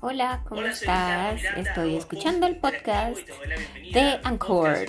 Hola, ¿cómo estás? Estoy escuchando el podcast de Anchor.